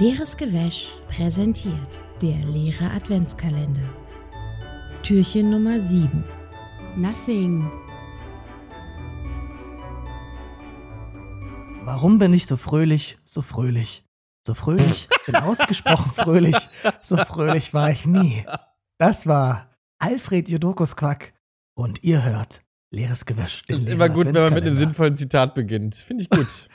Leeres Gewäsch präsentiert der leere Adventskalender. Türchen Nummer 7. Nothing. Warum bin ich so fröhlich, so fröhlich, so fröhlich, bin ausgesprochen fröhlich, so fröhlich war ich nie. Das war Alfred Jodokus Quack und ihr hört Leeres Gewäsch. den Das ist immer gut, wenn man mit einem sinnvollen Zitat beginnt. Finde ich gut.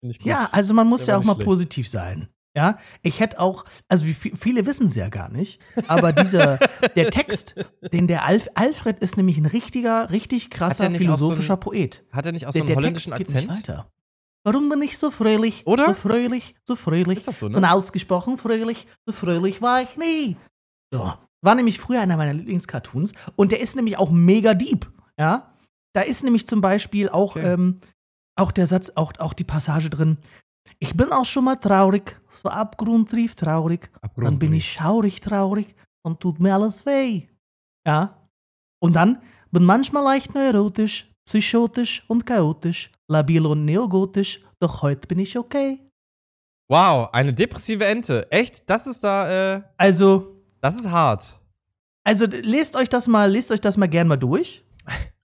Finde ich gut. Ja, also man muss Der ja auch mal schlecht. positiv sein. Ja, ich hätte auch, also viele wissen es ja gar nicht, aber dieser, der Text, den der Alf, Alfred ist nämlich ein richtiger, richtig krasser auch so philosophischer ein- Poet. Hat er nicht auch so einen der holländischen Text geht nicht Akzent? weiter. Warum bin ich so fröhlich? Oder? So fröhlich, so fröhlich. Ist das so, Und ne? ausgesprochen fröhlich, so fröhlich war ich nie. So. War nämlich früher einer meiner Lieblingscartoons und der ist nämlich auch mega deep. Ja? Da ist nämlich zum Beispiel auch, Okay. ähm, auch der Satz, auch, auch die Passage drin. Ich bin auch schon mal traurig, so abgrundtief traurig. Dann bin ich schaurig traurig und tut mir alles weh. Ja. Und dann bin manchmal leicht neurotisch, psychotisch und chaotisch, labil und neogotisch, doch heute bin ich okay. Wow, eine depressive Ente. Echt? Das ist da, äh, Also, das ist hart. Also lest euch das mal, lest euch das mal gern mal durch.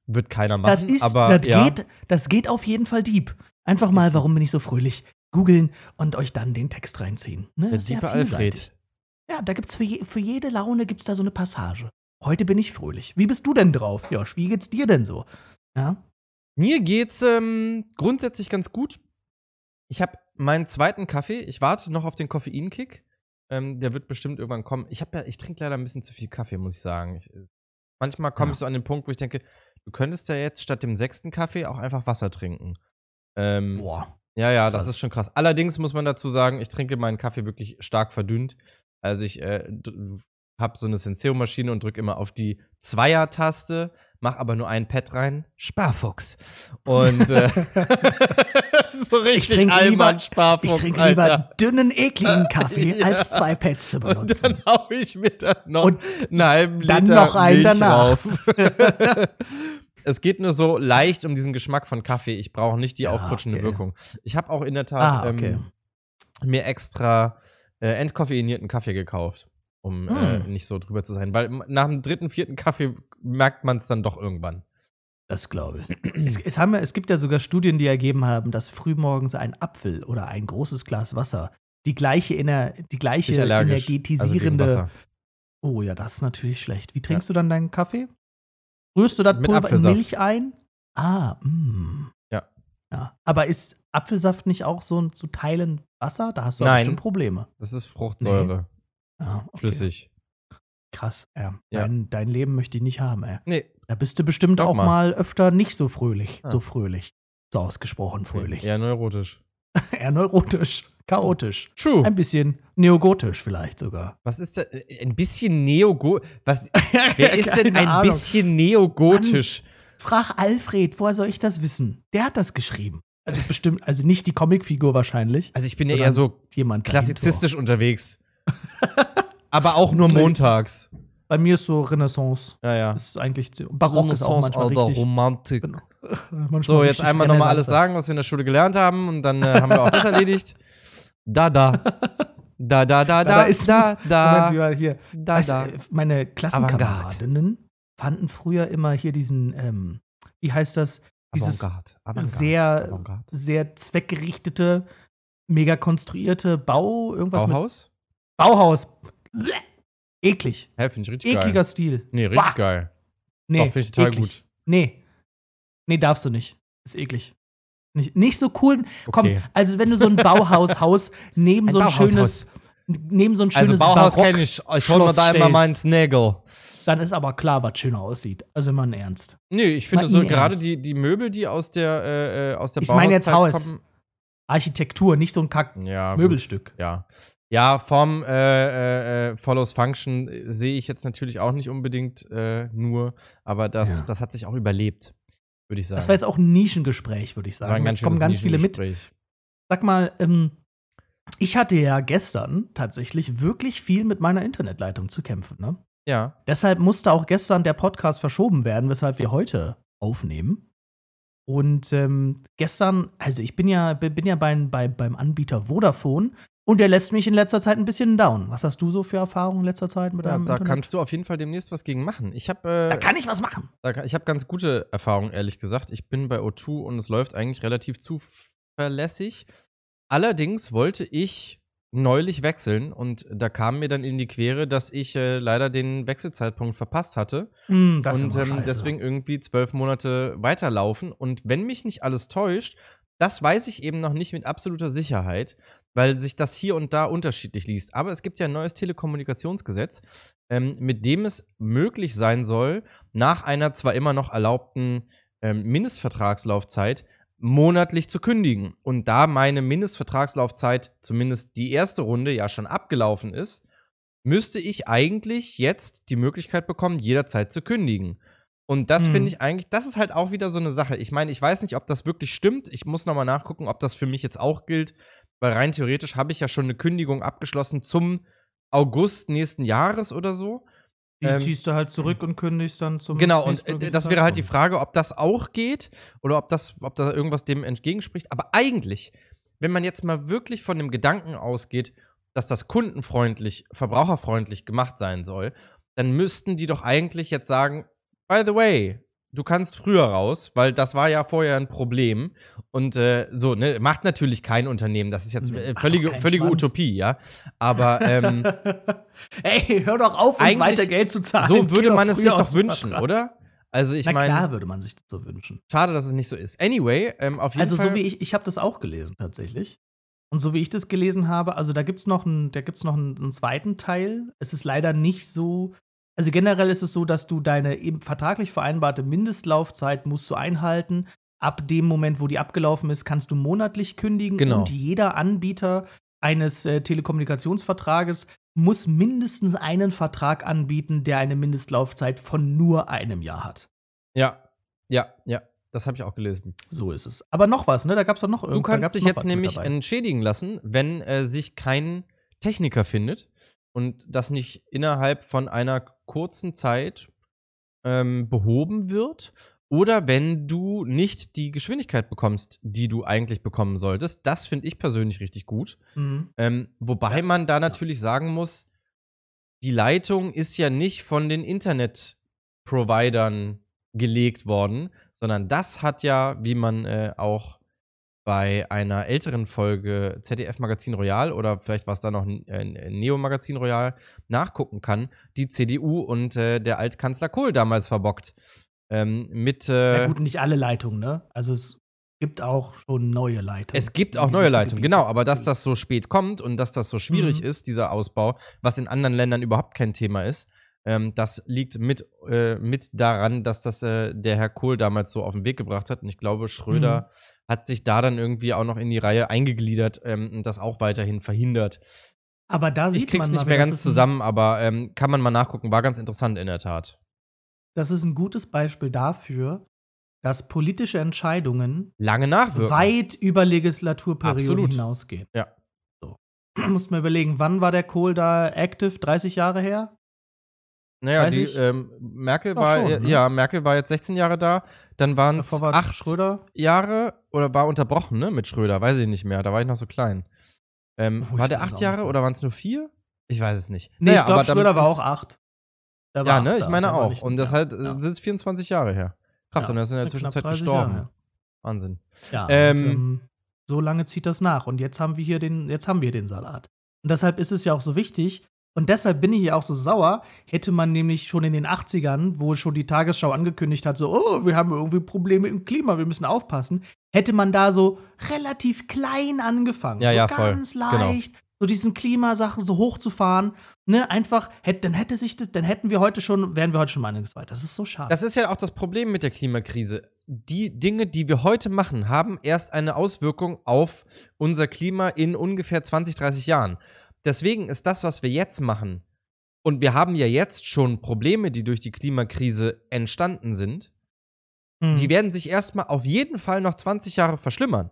Wird keiner machen. Das ist, aber das ja. geht, das geht auf jeden Fall deep. Einfach mal, warum bin ich so fröhlich? Googeln und euch dann den Text reinziehen. Ne? Sehr. Alfred. Ja, da gibt's für, je, für jede Laune gibt's da so eine Passage. Heute bin ich fröhlich. Wie bist du denn drauf? Josh, wie geht's dir denn so? Ja. Mir geht's ähm, grundsätzlich ganz gut. Ich habe meinen zweiten Kaffee. Ich warte noch auf den Koffeinkick. Ähm, der wird bestimmt irgendwann kommen. Ich habe ja, ich trinke leider ein bisschen zu viel Kaffee, muss ich sagen. Ich, manchmal komme Ja. ich so an den Punkt, wo ich denke, du könntest ja jetzt statt dem sechsten Kaffee auch einfach Wasser trinken. Ähm, Boah. Ja, ja, das ist schon krass. Allerdings muss man dazu sagen, ich trinke meinen Kaffee wirklich stark verdünnt. Also ich äh, habe so eine Senseo-Maschine und drücke immer auf die Zweier-Taste, mach aber nur ein Pad rein. Sparfuchs. Und äh, so richtig Allmann Sparfuchs, Ich trinke Alter. lieber dünnen, ekligen Kaffee, Ja. als zwei Pads zu Und benutzen. dann hau ich mir dann noch Und einen halben dann Liter noch einen Milch danach. Es geht nur so leicht um diesen Geschmack von Kaffee. Ich brauche nicht die Ja, aufputschende okay. Wirkung. Ich habe auch in der Tat Ah, okay. ähm, mir extra äh, entkoffeinierten Kaffee gekauft, um äh, Mm. nicht so drüber zu sein. Weil nach dem dritten, vierten Kaffee merkt man es dann doch irgendwann. Das glaube ich. es, es, haben, ja- es gibt ja sogar Studien, die ergeben haben, dass frühmorgens ein Apfel oder ein großes Glas Wasser die gleiche, ener, die gleiche. Also energetisierende. Wasser. oh ja, das ist natürlich schlecht. Wie trinkst du dann deinen Kaffee? Rührst du das Mit Pulver in Apfelsaft. Milch ein? Ah, mh. Ja. ja. Aber ist Apfelsaft nicht auch so ein- zu Teilen Wasser? Da hast du Nein. bestimmt Probleme. Das ist Fruchtsäure, Ja, okay. flüssig. Krass, ja. Ja. Dein, dein Leben möchte ich nicht haben, ey. Nee, Da bist du bestimmt Doch auch mal. mal öfter nicht so fröhlich. Ah. So fröhlich. So ausgesprochen fröhlich. eher neurotisch. Eher neurotisch, chaotisch. True. Ein bisschen neogotisch vielleicht sogar. Was ist denn ein bisschen neogo Was Wer ist denn ein Ahnung. bisschen neogotisch? Frag Alfred, woher soll ich das wissen? Der hat das geschrieben. Also bestimmt, also nicht die Comicfigur wahrscheinlich. Also ich bin ja eher so Jemand klassizistisch unterwegs. Aber auch nur montags. Bei mir ist so Renaissance. Ja, ja. Ist eigentlich Barock ist auch manchmal Alter, richtig. Romantik. Genau. Manchmal So, jetzt einmal nochmal alles sagen, was wir in der Schule gelernt haben und dann äh, haben wir auch das erledigt. Da, da. Da, da, da, da, Dadaismus. da, da, Moment, hier. da, Weißt, da. äh, meine Klassenkameradinnen fanden früher immer hier diesen, ähm, wie heißt das? Dieses Avantgarde. Avantgarde. sehr- Avantgarde. sehr zweckgerichtete, mega konstruierte Bau, irgendwas Bauhaus? mit Bauhaus. Bleh. Eklig. Hä, finde ich richtig Ekliger geil. Stil. Nee, richtig Bah. geil. Nee, finde ich total eklig. gut. Nee. Nee, darfst du nicht. Ist eklig. Nicht, nicht so cool. Komm, Okay. also wenn du so ein Bauhaus-Haus neben Ein so ein Bauhaushaus. schönes, neben so ein Also schönes Bauhaus Barock, kenne ich. Ich hol mir da immer meinen Snaggle. dann ist aber klar, was schöner aussieht. Also immer ein Ernst. Nee, ich finde Mal so gerade die, die Möbel, die aus der, äh, äh, aus der Ich meine jetzt Haus. kommen. Architektur, nicht so ein Kack Ja, gut. Möbelstück. Ja. Ja, vom äh, äh, äh, Follows Function äh, sehe ich jetzt natürlich auch nicht unbedingt äh, nur, aber das, Ja. das hat sich auch überlebt, würde ich sagen. Das war jetzt auch ein Nischengespräch, würde ich sagen. Da kommen ganz viele mit. Sag mal, ähm, ich hatte ja gestern tatsächlich wirklich viel mit meiner Internetleitung zu kämpfen. Ne? Ja. Deshalb musste auch gestern der Podcast verschoben werden, weshalb wir heute aufnehmen. Und ähm, gestern, also ich bin ja, bin ja bei, bei, beim Anbieter Vodafone Und der lässt mich in letzter Zeit ein bisschen down. Was hast du so für Erfahrungen in letzter Zeit mit Ja, deinem da Internet? kannst du auf jeden Fall demnächst was gegen machen. Ich habe äh, da kann ich was machen. Da Ich habe ganz gute Erfahrungen, ehrlich gesagt. Ich bin bei O2 und es läuft eigentlich relativ zuverlässig. Allerdings wollte ich neulich wechseln und da kam mir dann in die Quere, dass ich äh, leider den Wechselzeitpunkt verpasst hatte das und ähm, deswegen irgendwie zwölf Monate weiterlaufen. Und wenn mich nicht alles täuscht, das weiß ich eben noch nicht mit absoluter Sicherheit, weil sich das hier und da unterschiedlich liest. Aber es gibt ja ein neues Telekommunikationsgesetz, ähm, mit dem es möglich sein soll, nach einer zwar immer noch erlaubten ähm, Mindestvertragslaufzeit monatlich zu kündigen. Und da meine Mindestvertragslaufzeit, zumindest die erste Runde, ja schon abgelaufen ist, müsste ich eigentlich jetzt die Möglichkeit bekommen, jederzeit zu kündigen. Und das Mhm. finde ich eigentlich, das ist halt auch wieder so eine Sache. Ich meine, ich weiß nicht, ob das wirklich stimmt. Ich muss nochmal nachgucken, ob das für mich jetzt auch gilt, weil rein theoretisch habe ich ja schon eine Kündigung abgeschlossen zum August nächsten Jahres oder so. Die ähm, ziehst du halt zurück und kündigst dann zum. Genau, und äh, das wäre halt die. Frage, ob das auch geht oder ob das, ob da irgendwas dem entgegenspricht. Aber eigentlich, wenn man jetzt mal wirklich von dem Gedanken ausgeht, dass das kundenfreundlich, verbraucherfreundlich gemacht sein soll, dann müssten die doch eigentlich jetzt sagen, by the way, du kannst früher raus, weil das war ja vorher ein Problem. Und äh, so, ne, macht natürlich kein Unternehmen. Das ist jetzt äh, völlige, völlige Schwanz. Utopie, ja. Aber ähm, Ey, hör doch auf, uns weiter Geld zu zahlen. so würde man es sich doch wünschen, Vertrag. oder? Also ich meine, klar würde man sich das so wünschen. schade, dass es nicht so ist. Anyway, ähm, auf jeden Also Fall. so wie ich, ich habe das auch gelesen tatsächlich. Und so wie ich das gelesen habe, also da gibt es noch, einen, da gibt's noch einen, einen zweiten Teil. Es ist leider nicht so, also generell ist es so, dass du deine eben vertraglich vereinbarte Mindestlaufzeit musst du einhalten. Ab dem Moment, wo die abgelaufen ist, kannst du monatlich kündigen. Genau. Und jeder Anbieter eines äh, Telekommunikationsvertrages muss mindestens einen Vertrag anbieten, der eine Mindestlaufzeit von nur einem Jahr hat. Ja, ja, ja. Das habe ich auch gelesen. So ist es. Aber noch was, ne? Da gab es doch noch Du irgendwas. kannst dich jetzt nämlich entschädigen lassen, wenn äh, sich kein Techniker findet und das nicht innerhalb von einer kurzen Zeit ähm, behoben wird. Oder wenn du nicht die Geschwindigkeit bekommst, die du eigentlich bekommen solltest. Das finde ich persönlich richtig gut. Mhm. Ähm, wobei Ja. man da natürlich sagen muss, die Leitung ist ja nicht von den Internet-Providern gelegt worden, sondern das hat ja, wie man äh, auch bei einer älteren Folge ZDF Magazin Royal oder vielleicht war es da noch äh, Neo Magazin Royal nachgucken kann, die CDU und äh, der Altkanzler Kohl damals verbockt. Ähm, mit äh, Ja, gut, nicht alle Leitungen, ne? Also es gibt auch schon neue Leitungen. es gibt auch neue Leitungen, Gebiete. genau, aber dass das so spät kommt und dass das so schwierig Mhm. ist, dieser Ausbau, was in anderen Ländern überhaupt kein Thema ist, ähm, das liegt mit, äh, mit daran, dass das äh, der Herr Kohl damals so auf den Weg gebracht hat. Und ich glaube, Schröder Mhm. Hat sich da dann irgendwie auch noch in die Reihe eingegliedert ähm, und das auch weiterhin verhindert. Aber da sieht Ich krieg's man nicht mal, mehr ganz zusammen, aber ähm, kann man mal nachgucken. War ganz interessant in der Tat. Das ist ein gutes Beispiel dafür, dass politische Entscheidungen Lange nachwirken. weit über Legislaturperioden Absolut. hinausgehen. Ja. So. Muss man überlegen, wann war der Kohl da active? 30 Jahre her? Naja, die ähm, Merkel Doch war, schon, ne? ja, Merkel war jetzt 16 Jahre da, dann waren es war acht Schröder. Jahre oder war unterbrochen, ne, mit Schröder, weiß ich nicht mehr, da war ich noch so klein. Ähm, Oh, war der acht Jahre oder waren es nur vier? Ich weiß es nicht. Nee, Naja, ich glaube, Schröder war auch acht. War Ja, acht ne, ich meine auch. Und das halt ja. sind es 24 Jahre her. Krass, Ja, und er ist in der Zwischenzeit 30 gestorben. Jahre. Wahnsinn. Ja, Ähm, und, ähm, so lange zieht das nach. Und jetzt haben wir hier den, jetzt haben wir den Salat. Und deshalb ist es ja auch so wichtig. Und deshalb bin ich ja auch so sauer. Hätte man nämlich schon in den 80ern, wo schon die Tagesschau angekündigt hat, so, oh, wir haben irgendwie Probleme im Klima, wir müssen aufpassen, hätte man da so relativ klein angefangen. Ja, so ja, voll. ganz Genau. leicht, so diesen Klimasachen so hochzufahren. Ne, einfach, hätte, dann hätte sich das, dann hätten wir heute schon, wären wir heute schon einiges weiter. Das ist so schade. Das ist ja auch das Problem mit der Klimakrise. Die Dinge, die wir heute machen, haben erst eine Auswirkung auf unser Klima in ungefähr 20, 30 Jahren. Deswegen ist das, was wir jetzt machen, und wir haben ja jetzt schon Probleme, die durch die Klimakrise entstanden sind, Hm. die werden sich erstmal auf jeden Fall noch 20 Jahre verschlimmern.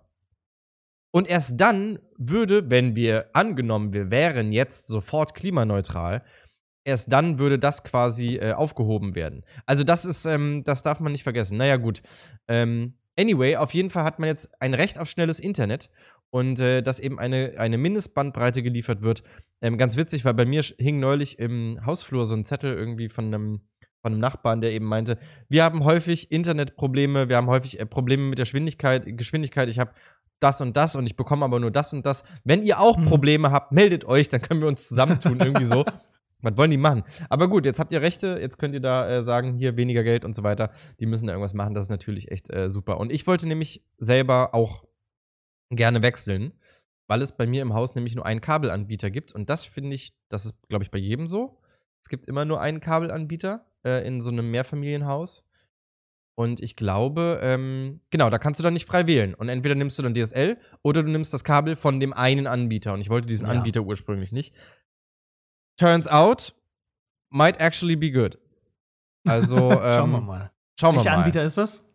Und erst dann würde, wenn wir angenommen, wir wären jetzt sofort klimaneutral, erst dann würde das quasi äh, aufgehoben werden. Also das ist, ähm, das darf man nicht vergessen. Naja, gut. Ähm, anyway, auf jeden Fall hat man jetzt ein Recht auf schnelles Internet. Und äh, dass eben eine, eine Mindestbandbreite geliefert wird. Ähm, ganz witzig, weil bei mir hing neulich im Hausflur so ein Zettel irgendwie von einem, von einem Nachbarn, der eben meinte, wir haben häufig Internetprobleme, wir haben häufig äh, Probleme mit der Geschwindigkeit, Geschwindigkeit. Ich habe das und das und ich bekomme aber nur das und das. Wenn ihr auch Mhm. Probleme habt, meldet euch, dann können wir uns zusammentun, irgendwie so. Was wollen die machen? Aber gut, jetzt habt ihr Rechte, jetzt könnt ihr da äh, sagen, hier weniger Geld und so weiter. Die müssen da irgendwas machen, das ist natürlich echt äh, super. Und ich wollte nämlich selber auch gerne wechseln, weil es bei mir im Haus nämlich nur einen Kabelanbieter gibt. Und das finde ich, das ist, glaube ich, bei jedem so. Es gibt immer nur einen Kabelanbieter äh, in so einem Mehrfamilienhaus. Und ich glaube, ähm, genau, da kannst du dann nicht frei wählen. Und entweder nimmst du dann DSL oder du nimmst das Kabel von dem einen Anbieter. Und ich wollte diesen Ja. Anbieter ursprünglich nicht. Turns out, might actually be good. Also, ähm, Schauen wir mal. Schauen wir Welcher mal. Anbieter ist das?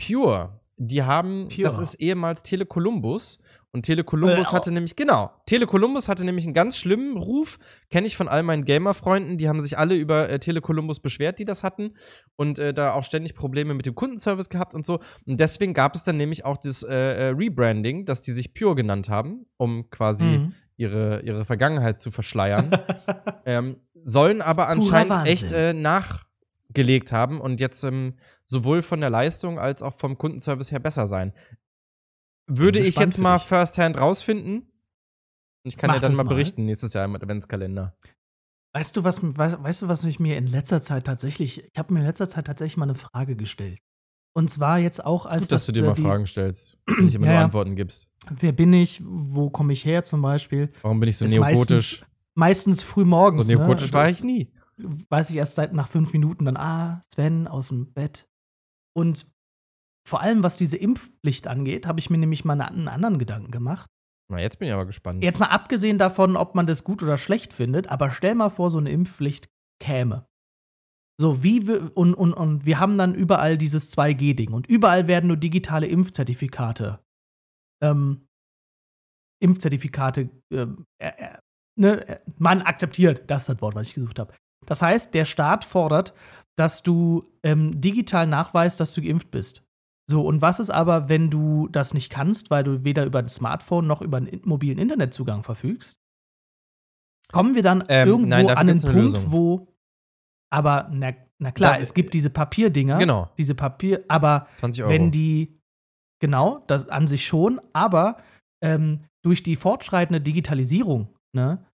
Pure. Die haben, Pure. das ist ehemals Telekolumbus. Und Telekolumbus Äh, hatte nämlich, genau, Telekolumbus hatte nämlich einen ganz schlimmen Ruf. Kenne ich von all meinen Gamer-Freunden. Die haben sich alle über äh, Telekolumbus beschwert, die das hatten. Und äh, da auch ständig Probleme mit dem Kundenservice gehabt und so. Und deswegen gab es dann nämlich auch das äh, äh, Rebranding, dass die sich Pure genannt haben, um quasi Mhm. ihre, ihre Vergangenheit zu verschleiern. ähm, sollen aber anscheinend echt äh, nachgelegt haben und jetzt ähm, sowohl von der Leistung als auch vom Kundenservice her besser sein. Würde ich jetzt mal firsthand rausfinden. Und ich kann Mach dir dann mal berichten, nächstes Jahr im Adventskalender. Weißt du, was, weißt, weißt du, was ich mir in letzter Zeit tatsächlich, ich habe mir in letzter Zeit tatsächlich mal eine Frage gestellt. Und zwar jetzt auch als Gut, dass du dir äh, mal die, Fragen stellst und nicht immer Ja, nur ja. Antworten gibst. Wer bin ich? Wo komme ich her zum Beispiel? Warum bin ich so neogotisch? Meistens früh morgens. So neogotisch ne? war ich nie. Weiß ich erst seit nach fünf Minuten dann, ah, Sven aus dem Bett. Und vor allem, was diese Impfpflicht angeht, habe ich mir nämlich mal einen anderen Gedanken gemacht. Na, jetzt bin ich aber gespannt. Jetzt mal abgesehen davon, ob man das gut oder schlecht findet, aber stell mal vor, so eine Impfpflicht käme. So, wie wir, und, und, und wir haben dann überall dieses 2G-Ding und überall werden nur digitale Impfzertifikate, ähm, Impfzertifikate, ähm, äh, äh, ne, äh, man akzeptiert, das ist das Wort, was ich gesucht habe. Das heißt, der Staat fordert, dass du ähm, digital nachweist, dass du geimpft bist. So, und was ist aber, wenn du das nicht kannst, weil du weder über ein Smartphone noch über einen in- mobilen Internetzugang verfügst? Kommen wir dann Ähm, irgendwo nein, an eine Punkt, wo. Aber, na, na klar, Da- es gibt diese Papierdinger. Genau. Diese Papier, aber 20 Euro. wenn die, genau, das an sich schon, aber ähm, durch die fortschreitende Digitalisierung, ne,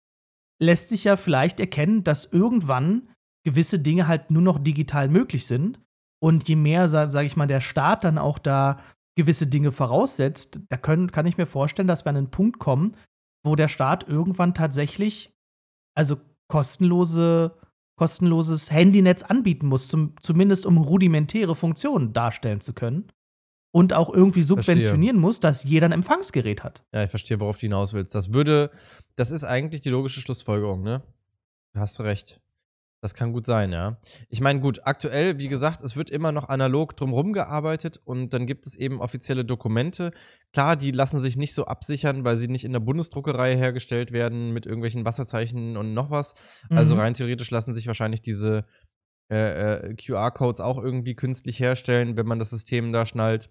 lässt sich ja vielleicht erkennen, dass irgendwann gewisse Dinge halt nur noch digital möglich sind. Und je mehr, sage sag ich mal, der Staat dann auch da gewisse Dinge voraussetzt, da können, kann ich mir vorstellen, dass wir an einen Punkt kommen, wo der Staat irgendwann tatsächlich, also kostenlose, kostenloses Handynetz anbieten muss, zum, zumindest um rudimentäre Funktionen darstellen zu können. Und auch irgendwie subventionieren muss, dass jeder ein Empfangsgerät hat. Ja, ich verstehe, worauf du hinaus willst. Das würde, das ist eigentlich die logische Schlussfolgerung, ne? Da hast du recht. Das kann gut sein, ja. Ich meine, gut, aktuell, wie gesagt, es wird immer noch analog drumherum gearbeitet und dann gibt es eben offizielle Dokumente. Klar, die lassen sich nicht so absichern, weil sie nicht in der Bundesdruckerei hergestellt werden mit irgendwelchen Wasserzeichen und noch was. Also Mhm. rein theoretisch lassen sich wahrscheinlich diese äh, äh, QR-Codes auch irgendwie künstlich herstellen, wenn man das System da schnallt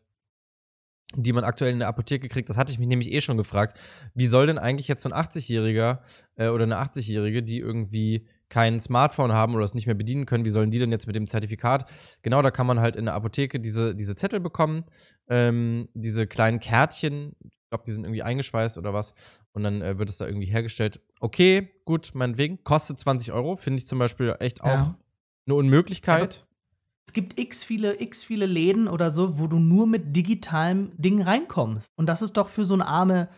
die man aktuell in der Apotheke kriegt. Das hatte ich mich nämlich eh schon gefragt. Wie soll denn eigentlich jetzt so ein 80-Jähriger äh, oder eine 80-Jährige, die irgendwie kein Smartphone haben oder es nicht mehr bedienen können, wie sollen die denn jetzt mit dem Zertifikat? Genau, da kann man halt in der Apotheke diese, diese Zettel bekommen, ähm, diese kleinen Kärtchen. Ich glaube, die sind irgendwie eingeschweißt oder was. Und dann äh, wird es da irgendwie hergestellt. Okay, gut, meinetwegen. Kostet 20 Euro. Finde ich zum Beispiel echt auch Ja. eine Unmöglichkeit. Es gibt x viele, x viele Läden oder so, wo du nur mit digitalem Ding reinkommst. Und das ist doch für so eine arme,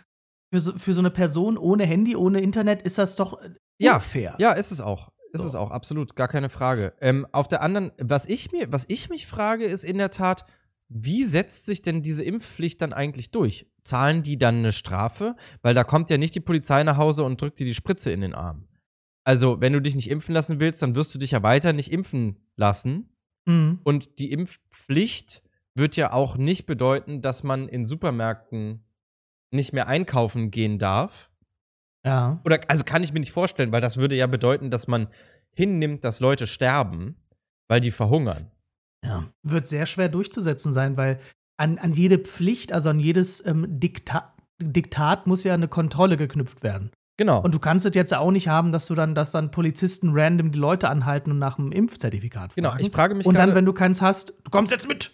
für so, für so eine Person ohne Handy, ohne Internet, ist das doch äh, Ja, unfair. Ja, ist es auch. Ist So. es auch, absolut, gar keine Frage. Ähm, auf der anderen, was ich mir, was ich mich frage, ist in der Tat, wie setzt sich denn diese Impfpflicht dann eigentlich durch? Zahlen die dann eine Strafe? Weil da kommt ja nicht die Polizei nach Hause und drückt dir die Spritze in den Arm. Also, wenn du dich nicht impfen lassen willst, dann wirst du dich ja weiter nicht impfen lassen. Mhm. Und die Impfpflicht wird ja auch nicht bedeuten, dass man in Supermärkten nicht mehr einkaufen gehen darf. Ja. Oder, also kann ich mir nicht vorstellen, weil das würde ja bedeuten, dass man hinnimmt, dass Leute sterben, weil die verhungern. ja. Wird sehr schwer durchzusetzen sein, weil an, an jede Pflicht, also an jedes ähm, Diktat, Diktat muss ja eine Kontrolle geknüpft werden. Genau. Und du kannst es jetzt auch nicht haben, dass du dann, dass dann Polizisten random die Leute anhalten und nach einem Impfzertifikat genau, fragen. ich frage mich Und dann, wenn du keins hast, du kommst jetzt mit.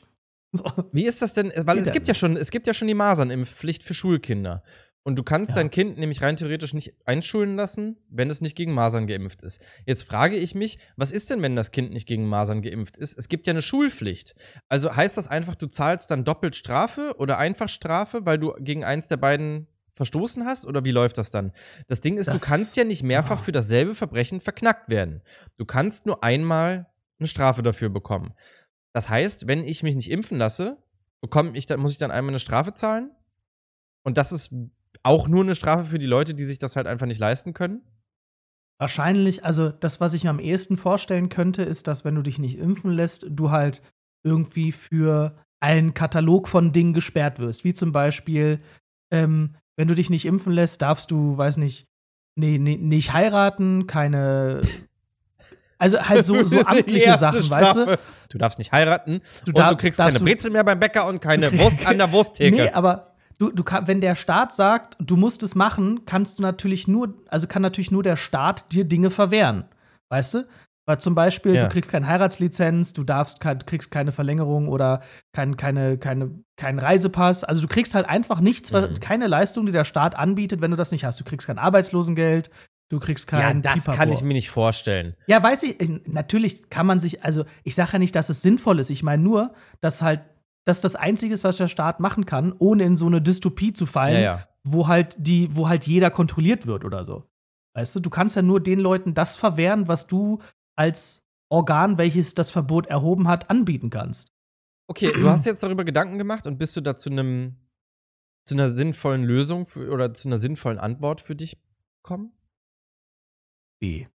So. Wie ist das denn? Weil es gibt ja ja schon, es gibt ja schon die Masernimpfpflicht für Schulkinder. Und du kannst Ja. dein Kind nämlich rein theoretisch nicht einschulen lassen, wenn es nicht gegen Masern geimpft ist. Jetzt frage ich mich, was ist denn, wenn das Kind nicht gegen Masern geimpft ist? Es gibt ja eine Schulpflicht. Also heißt das einfach, du zahlst dann doppelt Strafe oder einfach Strafe, weil du gegen eins der beiden verstoßen hast? Oder wie läuft das dann? Das Ding ist, Das- du kannst ja nicht mehrfach ja. für dasselbe Verbrechen verknackt werden. Du kannst nur einmal eine Strafe dafür bekommen. Das heißt, wenn ich mich nicht impfen lasse, bekomme ich dann, muss ich dann einmal eine Strafe zahlen? Und das ist auch nur eine Strafe für die Leute, die sich das halt einfach nicht leisten können? Wahrscheinlich, also das, was ich mir am ehesten vorstellen könnte, ist, dass wenn du dich nicht impfen lässt, du halt irgendwie für einen Katalog von Dingen gesperrt wirst. Wie zum Beispiel, ähm, wenn du dich nicht impfen lässt, darfst du, weiß nicht, nee, nee, nicht heiraten, keine. Also halt so, so amtliche Sachen, weißt du? Strafe. Du darfst nicht heiraten Du und darf- du kriegst keine du- Brezel mehr beim Bäcker und keine Wurst an der Wursttheke. Nee, aber du, du kann, wenn der Staat sagt, du musst es machen, kannst du natürlich nur, also kann natürlich nur der Staat dir Dinge verwehren. Weißt du? Weil zum Beispiel, Ja. du kriegst keine Heiratslizenz, du darfst kein, kriegst keine Verlängerung oder kein, keine, keine, keinen Reisepass. Also du kriegst halt einfach nichts, was, Mhm. keine Leistung, die der Staat anbietet, wenn du das nicht hast. Du kriegst kein Arbeitslosengeld, du kriegst kein ja, das Pipapo. kann ich mir nicht vorstellen. Ja, weiß ich, natürlich kann man sich, also ich sage ja nicht, dass es sinnvoll ist. Ich meine nur, dass halt, dass das Einzige ist, was der Staat machen kann, ohne in so eine Dystopie zu fallen, Ja, ja. wo halt die, wo halt jeder kontrolliert wird oder so. Weißt du, du kannst ja nur den Leuten das verwehren, was du als Organ, welches das Verbot erhoben hat, anbieten kannst. Okay, du hast jetzt darüber Gedanken gemacht und bist du da zu einem zu einer sinnvollen Lösung für, oder zu einer sinnvollen Antwort für dich gekommen? Wie?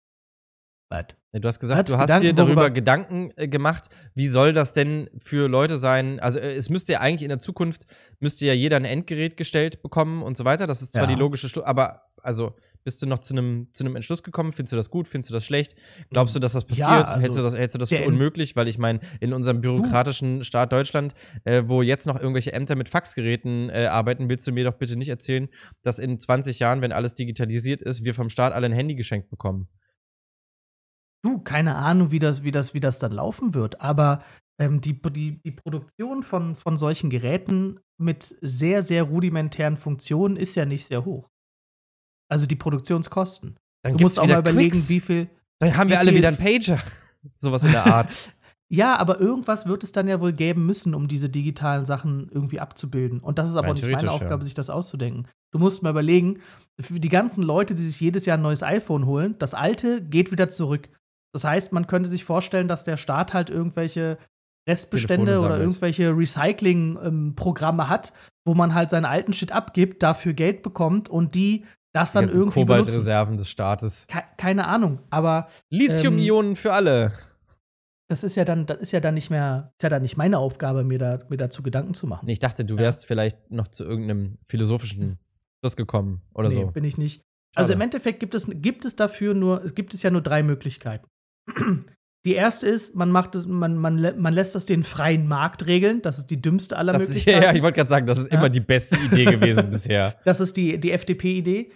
Was? Du hast gesagt, Hat du hast Gedanken, dir darüber worüber- Gedanken äh, gemacht, wie soll das denn für Leute sein? Also äh, es müsste ja eigentlich in der Zukunft, müsste ja jeder ein Endgerät gestellt bekommen und so weiter. Das ist zwar Ja. die logische Schlu aber also bist du noch zu einem zu einem Entschluss gekommen? Findest du das gut? Findest du das schlecht? Glaubst du, dass das passiert? Ja, also hältst, du das, hältst du das für unmöglich? Weil ich meine, in unserem bürokratischen Staat Deutschland, äh, wo jetzt noch irgendwelche Ämter mit Faxgeräten äh, arbeiten, willst du mir doch bitte nicht erzählen, dass in 20 Jahren, wenn alles digitalisiert ist, wir vom Staat alle ein Handy geschenkt bekommen. Du, keine Ahnung, wie das, wie das, wie das dann laufen wird, aber ähm, die, die, die Produktion von, von solchen Geräten mit sehr, sehr rudimentären Funktionen ist ja nicht sehr hoch. Also die Produktionskosten. Dann du musst auch mal überlegen, Quicks. wie viel. Dann haben wir alle wieder einen Pager. Sowas in der Art. Ja, aber irgendwas wird es dann ja wohl geben müssen, um diese digitalen Sachen irgendwie abzubilden. Und das ist aber auch nicht meine Aufgabe, ja. sich das auszudenken. Du musst mal überlegen, für die ganzen Leute, die sich jedes Jahr ein neues iPhone holen, das alte geht wieder zurück. Das heißt, man könnte sich vorstellen, dass der Staat halt irgendwelche Restbestände oder irgendwelche Recycling-Programme hat, wo man halt seinen alten Shit abgibt, dafür Geld bekommt und die das dann irgendwie. Kobaltreserven des Staates. Ke keine Ahnung, aber Lithium-Ionen für alle. das ist ja dann, das ist ja dann nicht mehr, ist ja dann nicht meine Aufgabe, mir, da, mir dazu Gedanken zu machen. Nee, ich dachte, du wärst vielleicht noch zu irgendeinem philosophischen Schluss gekommen oder nee, so. bin ich nicht. Schade. Also im Endeffekt gibt es, gibt es dafür nur, es gibt es ja nur drei Möglichkeiten. Die erste ist, man macht es, man, man, man lässt das den freien Markt regeln. Das ist die dümmste aller Das ist, Möglichkeiten. ja, ich wollte gerade sagen, das ist Ja. immer die beste Idee gewesen bisher. Das ist die, die FDP-Idee.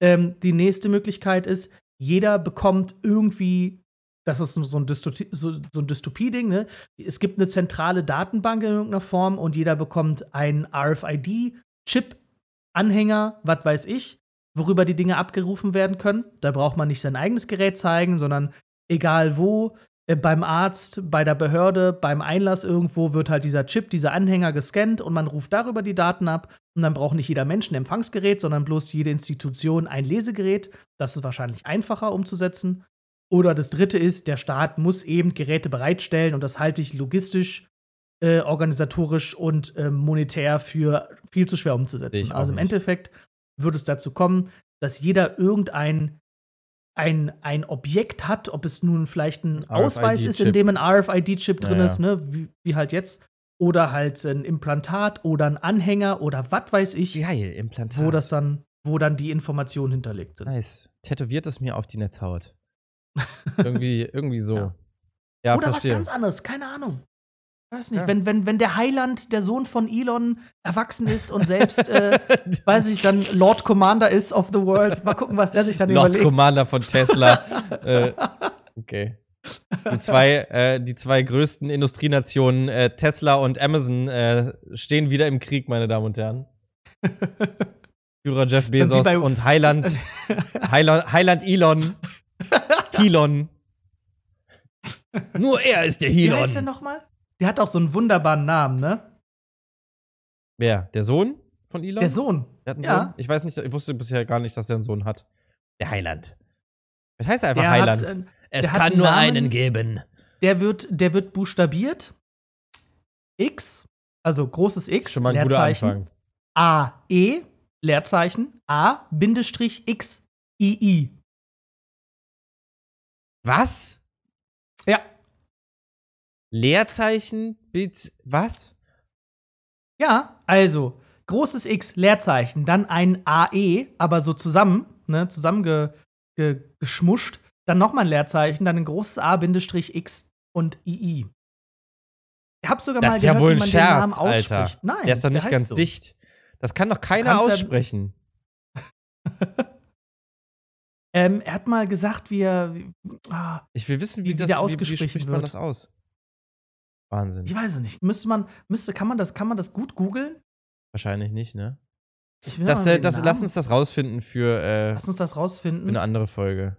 Ähm, die nächste Möglichkeit ist, jeder bekommt irgendwie, das ist so ein, Dystopi- so, so ein Dystopie-Ding, ne? Es gibt eine zentrale Datenbank in irgendeiner Form und jeder bekommt einen RFID-Chip-Anhänger, was weiß ich, worüber die Dinge abgerufen werden können. Da braucht man nicht sein eigenes Gerät zeigen, sondern egal wo, äh, beim Arzt, bei der Behörde, beim Einlass irgendwo wird halt dieser Chip, dieser Anhänger gescannt und man ruft darüber die Daten ab. Und dann braucht nicht jeder Mensch ein Empfangsgerät, sondern bloß jede Institution ein Lesegerät. Das ist wahrscheinlich einfacher umzusetzen. Oder das dritte ist, der Staat muss eben Geräte bereitstellen und das halte ich logistisch, äh, organisatorisch und äh, monetär für viel zu schwer umzusetzen. ich Also im nicht. Endeffekt wird es dazu kommen, dass jeder irgendein ein, ein Objekt hat, ob es nun vielleicht ein Ausweis ist, in dem ein RFID-Chip drin Ja, ja. ist, ne, wie, wie halt jetzt, oder halt ein Implantat oder ein Anhänger oder was weiß ich, Geil, Implantat. wo das dann, wo dann die Informationen hinterlegt sind. Nice. Tätowiert es mir auf die Netzhaut. irgendwie, irgendwie so. Ja. Ja, oder was verstehe. ganz anderes, keine Ahnung. Weiß nicht, Ja. wenn, wenn, wenn der Heiland, der Sohn von Elon, erwachsen ist und selbst, äh, weiß ich, dann Lord Commander ist of the World. Mal gucken, was er sich dann Lord überlegt. Commander von Tesla. äh, okay. Die zwei, äh, die zwei größten Industrienationen, äh, Tesla und Amazon, äh, stehen wieder im Krieg, meine Damen und Herren. Führer Jeff Bezos und Heiland, Heiland, Heiland Elon. Elon. Nur er ist der Wie heißt der Elon. nochmal? Der hat auch so einen wunderbaren Namen, ne? Wer? Der Sohn von Elon? Der Sohn. Der hat einen Ja. Sohn? Ich weiß nicht, ich wusste bisher gar nicht, dass er einen Sohn hat. Der Heiland. Was heißt er einfach Der Heiland? hat, äh, es der kann einen nur Namen. einen geben. der wird, der wird buchstabiert. X, also großes X, schon mal ein guter. Anfang. A, E, Leerzeichen, A, Bindestrich, X, I, I. Was? Ja, Leerzeichen, Bit, was? ja, also großes X, Leerzeichen, dann ein AE, aber so zusammen, ne, zusammengeschmuscht, ge, geschmuscht. Dann nochmal ein Leerzeichen, dann ein großes A, Bindestrich, X und II. Ich hab sogar Das mal ist ja gehört, wohl wie ein man den Namen Scherz, Alter. Nein, Der ist doch nicht ganz so. dicht. Das kann doch keiner ja- aussprechen. Ähm, er hat mal gesagt, wie er. Wie, ah, Ich will wissen, wie, Wie- wie das, der wie, wie ausgesprochen spricht man wird. das aus? Wahnsinn. ich weiß es nicht. Müsste man, müsste, kann man das, kann man das gut googeln? Wahrscheinlich nicht, ne? Das, äh, das, lass uns das rausfinden für, äh, Lass uns das für rausfinden. eine andere Folge.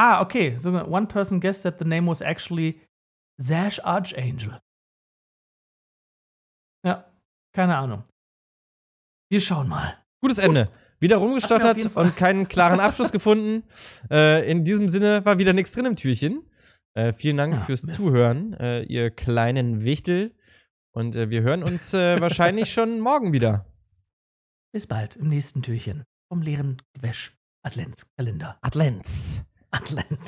Ah, okay. So, one person guessed that the name was actually Zash Archangel. Ja, keine Ahnung. Wir schauen mal. Gutes Ende. Wieder mir auf rumgestottert und keinen klaren Abschluss gefunden. Äh, in diesem Sinne war wieder nichts drin im Türchen. Äh, vielen Dank Ja, fürs Mist. Zuhören, äh, ihr kleinen Wichtel. Und äh, wir hören uns äh, wahrscheinlich schon morgen wieder. Bis bald im nächsten Türchen vom leeren Gewäsch Adventskalender. Advents.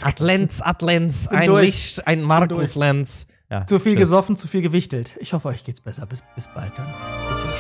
Adlenz, Adlenz. Bin Ein durch. Licht, ein Markus Lenz. Ja, Zu viel tschüss. gesoffen, zu viel gewichtelt. Ich hoffe, euch geht's besser. Bis, bis bald dann. Bis ja.